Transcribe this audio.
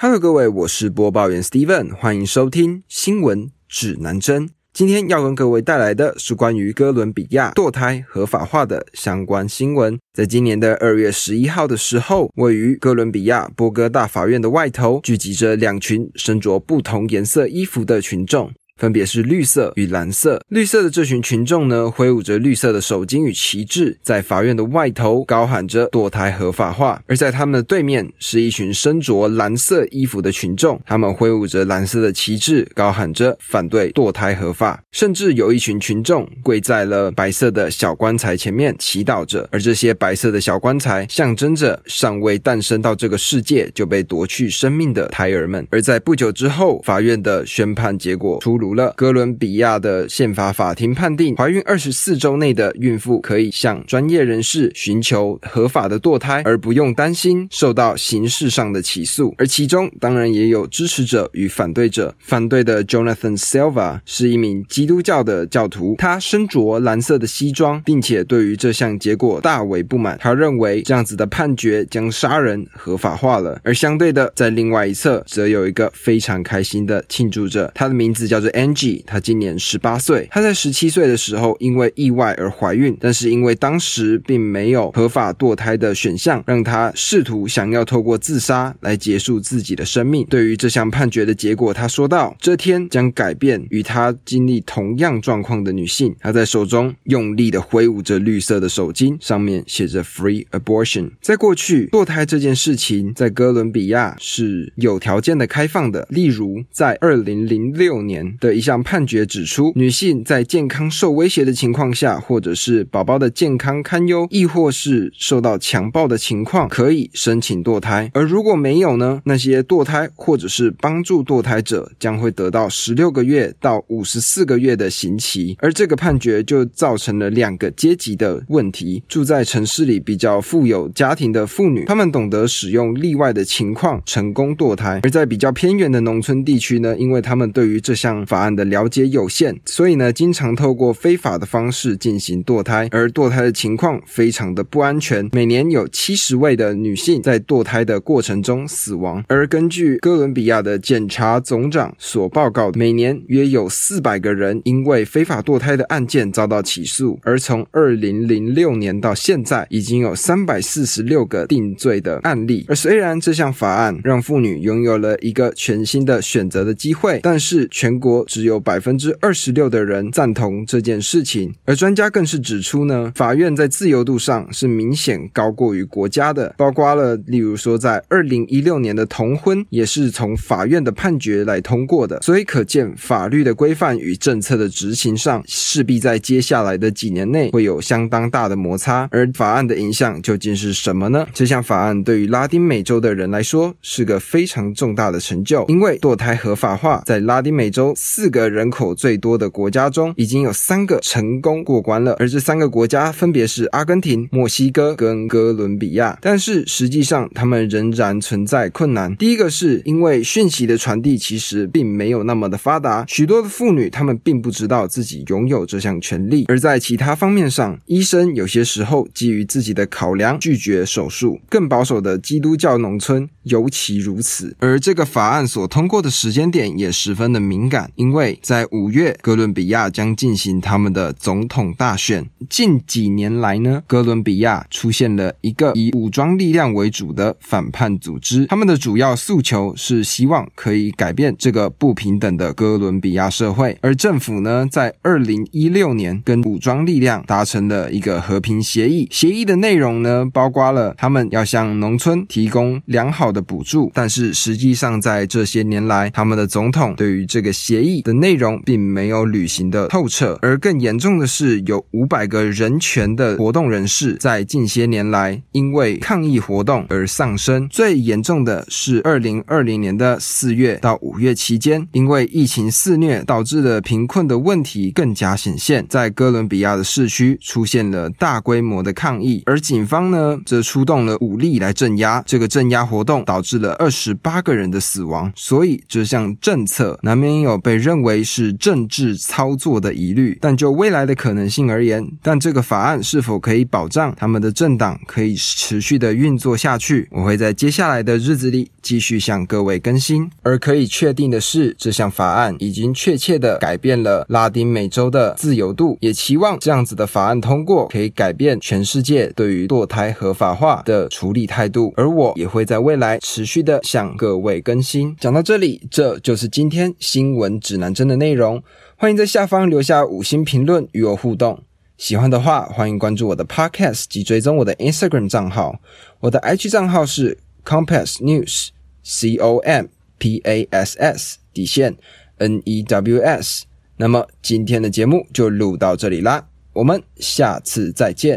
Hello，各位，我是播报员 Steven，欢迎收听新闻指南针。今天要跟各位带来的是关于哥伦比亚堕胎合法化的相关新闻。在今年的二月十一号的时候，位于哥伦比亚波哥大法院的外头，聚集着两群身着不同颜色衣服的群众。分别是绿色与蓝色。绿色的这群群众呢，挥舞着绿色的手巾与旗帜，在法院的外头高喊着堕胎合法化；而在他们的对面，是一群身着蓝色衣服的群众，他们挥舞着蓝色的旗帜，高喊着反对堕胎合法。甚至有一群群众跪在了白色的小棺材前面祈祷着，而这些白色的小棺材象征着尚未诞生到这个世界就被夺去生命的胎儿们。而在不久之后，法院的宣判结果出炉。了，哥伦比亚的宪法法庭判定，怀孕二十四周内的孕妇可以向专业人士寻求合法的堕胎，而不用担心受到刑事上的起诉。而其中当然也有支持者与反对者。反对的 Jonathan Silva 是一名基督教的教徒，他身着蓝色的西装，并且对于这项结果大为不满。他认为这样子的判决将杀人合法化了。而相对的，在另外一侧则有一个非常开心的庆祝者，他的名字叫做。Angie，她今年十八岁。她在十七岁的时候因为意外而怀孕，但是因为当时并没有合法堕胎的选项，让她试图想要透过自杀来结束自己的生命。对于这项判决的结果，她说道：“这天将改变与她经历同样状况的女性。”她在手中用力的挥舞着绿色的手巾，上面写着 “Free Abortion”。在过去，堕胎这件事情在哥伦比亚是有条件的开放的，例如在二零零六年的。的一项判决指出，女性在健康受威胁的情况下，或者是宝宝的健康堪忧，亦或是受到强暴的情况，可以申请堕胎。而如果没有呢？那些堕胎或者是帮助堕胎者将会得到十六个月到五十四个月的刑期。而这个判决就造成了两个阶级的问题：住在城市里比较富有家庭的妇女，她们懂得使用例外的情况成功堕胎；而在比较偏远的农村地区呢，因为他们对于这项法案的了解有限，所以呢，经常透过非法的方式进行堕胎，而堕胎的情况非常的不安全。每年有七十位的女性在堕胎的过程中死亡，而根据哥伦比亚的检察总长所报告，每年约有四百个人因为非法堕胎的案件遭到起诉。而从二零零六年到现在，已经有三百四十六个定罪的案例。而虽然这项法案让妇女拥有了一个全新的选择的机会，但是全国只有百分之二十六的人赞同这件事情，而专家更是指出呢，法院在自由度上是明显高过于国家的，包括了例如说在二零一六年的同婚也是从法院的判决来通过的，所以可见法律的规范与政策的执行上势必在接下来的几年内会有相当大的摩擦，而法案的影响究竟是什么呢？这项法案对于拉丁美洲的人来说是个非常重大的成就，因为堕胎合法化在拉丁美洲四个。人口最多的国家中，已经有三个成功过关了，而这三个国家分别是阿根廷、墨西哥跟哥伦比亚。但是实际上，他们仍然存在困难。第一个是因为讯息的传递其实并没有那么的发达，许多的妇女她们并不知道自己拥有这项权利。而在其他方面上，医生有些时候基于自己的考量拒绝手术。更保守的基督教农村尤其如此。而这个法案所通过的时间点也十分的敏感，因为。在五月，哥伦比亚将进行他们的总统大选。近几年来呢，哥伦比亚出现了一个以武装力量为主的反叛组织，他们的主要诉求是希望可以改变这个不平等的哥伦比亚社会。而政府呢，在二零一六年跟武装力量达成了一个和平协议，协议的内容呢，包括了他们要向农村提供良好的补助，但是实际上在这些年来，他们的总统对于这个协议的内容并没有履行的透彻，而更严重的是，有五百个人权的活动人士在近些年来因为抗议活动而丧生。最严重的是，二零二零年的四月到五月期间，因为疫情肆虐导致的贫困的问题更加显现，在哥伦比亚的市区出现了大规模的抗议，而警方呢则出动了武力来镇压。这个镇压活动导致了二十八个人的死亡，所以这项政策难免有被认为是政治操作的疑虑。但就未来的可能性而言，但这个法案是否可以保障他们的政党可以持续的运作下去，我会在接下来的日子里继续向各位更新。而可以确定的是，这项法案已经确切的改变了拉丁美洲的自由度，也期望这样子的法案通过，可以改变全世界对于堕胎合法化的处理态度。而我也会在未来持续的向各位更新。讲到这里，这就是今天新闻指南针的内容。欢迎在下方留下五星评论与我互动。喜欢的话，欢迎关注我的 Podcast 及追踪我的 Instagram 账号。我的 IG 账号是 Compass News，C O M P A S S 底线 N E W S。那么今天的节目就录到这里啦，我们下次再见。